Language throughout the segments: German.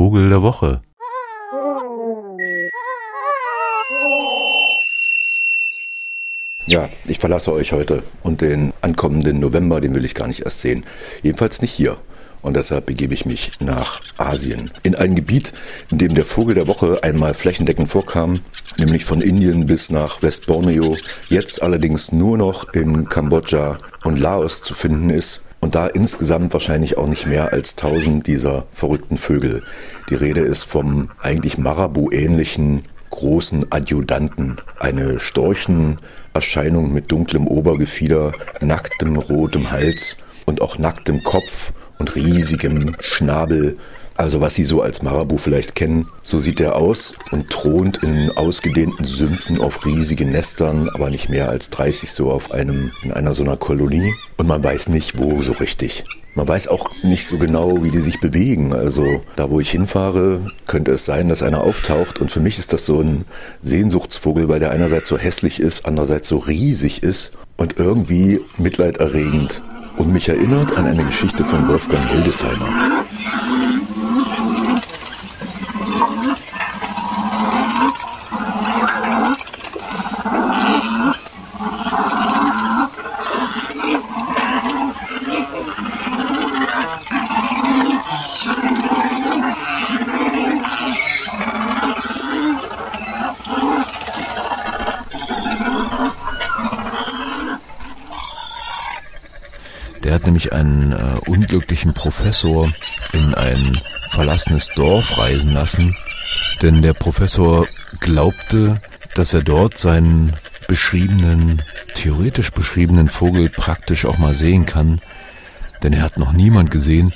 Vogel der Woche. Ja, ich verlasse euch heute und den ankommenden November, den will ich gar nicht erst sehen. Jedenfalls nicht hier. Und deshalb begebe ich mich nach Asien. In ein Gebiet, in dem der Vogel der Woche einmal flächendeckend vorkam, nämlich von Indien bis nach Westborneo, jetzt allerdings nur noch in Kambodscha und Laos zu finden ist. Und da insgesamt wahrscheinlich auch nicht mehr als tausend dieser verrückten Vögel. Die Rede ist vom eigentlich Marabu-ähnlichen großen Adjutanten. Eine Storchenerscheinung mit dunklem Obergefieder, nacktem rotem Hals und auch nacktem Kopf und riesigem Schnabel. Also was Sie so als Marabu vielleicht kennen, so sieht er aus und thront in ausgedehnten Sümpfen auf riesigen Nestern, aber nicht mehr als 30 so auf einem, in einer so einer Kolonie. Und man weiß nicht, wo so richtig. Man weiß auch nicht so genau, wie die sich bewegen. Also da, wo ich hinfahre, könnte es sein, dass einer auftaucht. Und für mich ist das so ein Sehnsuchtsvogel, weil der einerseits so hässlich ist, andererseits so riesig ist und irgendwie mitleiderregend und mich erinnert an eine Geschichte von Wolfgang Hildesheimer. Der hat nämlich einen äh, unglücklichen Professor in ein verlassenes Dorf reisen lassen, denn der Professor glaubte, dass er dort seinen beschriebenen, theoretisch beschriebenen Vogel praktisch auch mal sehen kann, denn er hat noch niemand gesehen,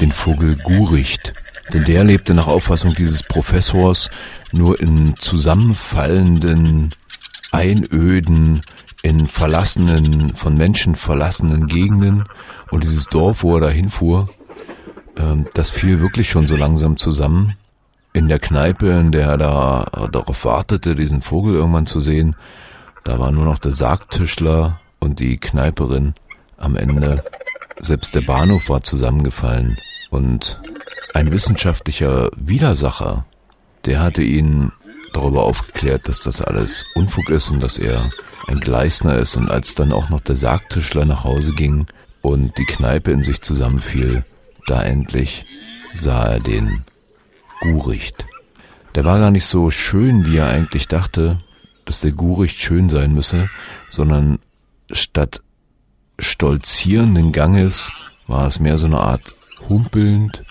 den Vogel Guricht. Denn der lebte nach Auffassung dieses Professors nur in zusammenfallenden, einöden, in verlassenen, von Menschen verlassenen Gegenden. Und dieses Dorf, wo er da hinfuhr, ähm, das fiel wirklich schon so langsam zusammen. In der Kneipe, in der er da darauf wartete, diesen Vogel irgendwann zu sehen, da war nur noch der Sargtischler und die Kneiperin am Ende. Selbst der Bahnhof war zusammengefallen. Und ein wissenschaftlicher Widersacher, der hatte ihn darüber aufgeklärt, dass das alles Unfug ist und dass er ein Gleisner ist. Und als dann auch noch der Sargtischler nach Hause ging und die Kneipe in sich zusammenfiel, da endlich sah er den Guricht. Der war gar nicht so schön, wie er eigentlich dachte, dass der Guricht schön sein müsse, sondern statt stolzierenden Ganges war es mehr so eine Art humpelnd,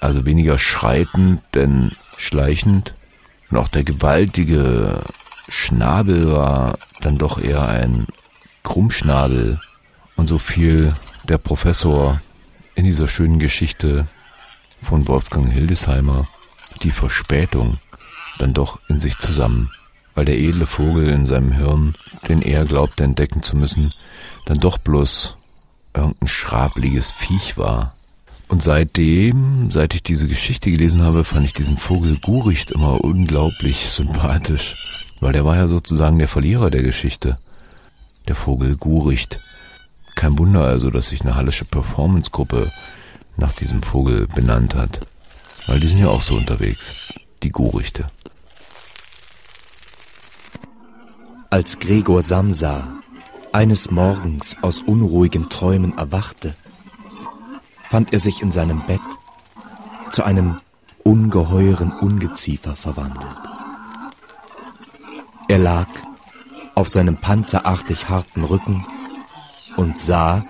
also weniger schreitend, denn schleichend. Und auch der gewaltige Schnabel war dann doch eher ein Krummschnabel. Und so fiel der Professor in dieser schönen Geschichte von Wolfgang Hildesheimer die Verspätung dann doch in sich zusammen, weil der edle Vogel in seinem Hirn, den er glaubte entdecken zu müssen, dann doch bloß irgendein schrabliges Viech war. Und seitdem, seit ich diese Geschichte gelesen habe, fand ich diesen Vogel Guricht immer unglaublich sympathisch, weil der war ja sozusagen der Verlierer der Geschichte. Der Vogel Guricht. Kein Wunder also, dass sich eine hallische Performance-Gruppe nach diesem Vogel benannt hat. Weil die sind ja auch so unterwegs. Die Gurichte. Als Gregor Samsa eines Morgens aus unruhigen Träumen erwachte, fand er sich in seinem Bett zu einem ungeheuren Ungeziefer verwandelt. Er lag auf seinem panzerartig harten Rücken und sah,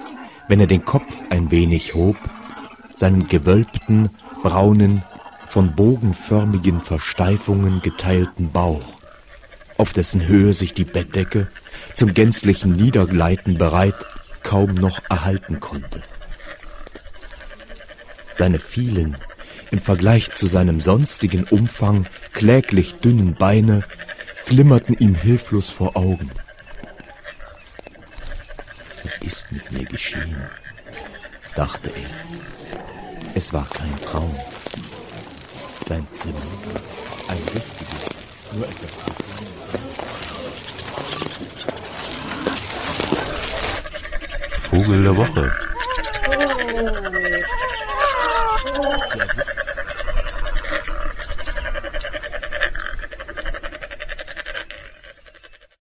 wenn er den Kopf ein wenig hob, seinen gewölbten, braunen, von bogenförmigen Versteifungen geteilten Bauch, auf dessen Höhe sich die Bettdecke zum gänzlichen Niedergleiten bereit kaum noch erhalten konnte. Seine vielen, im Vergleich zu seinem sonstigen Umfang kläglich dünnen Beine flimmerten ihm hilflos vor Augen. Was ist mit mir geschehen? dachte er. Es war kein Traum. Sein Zimmer, ein richtiges, nur etwas Vogel der Woche.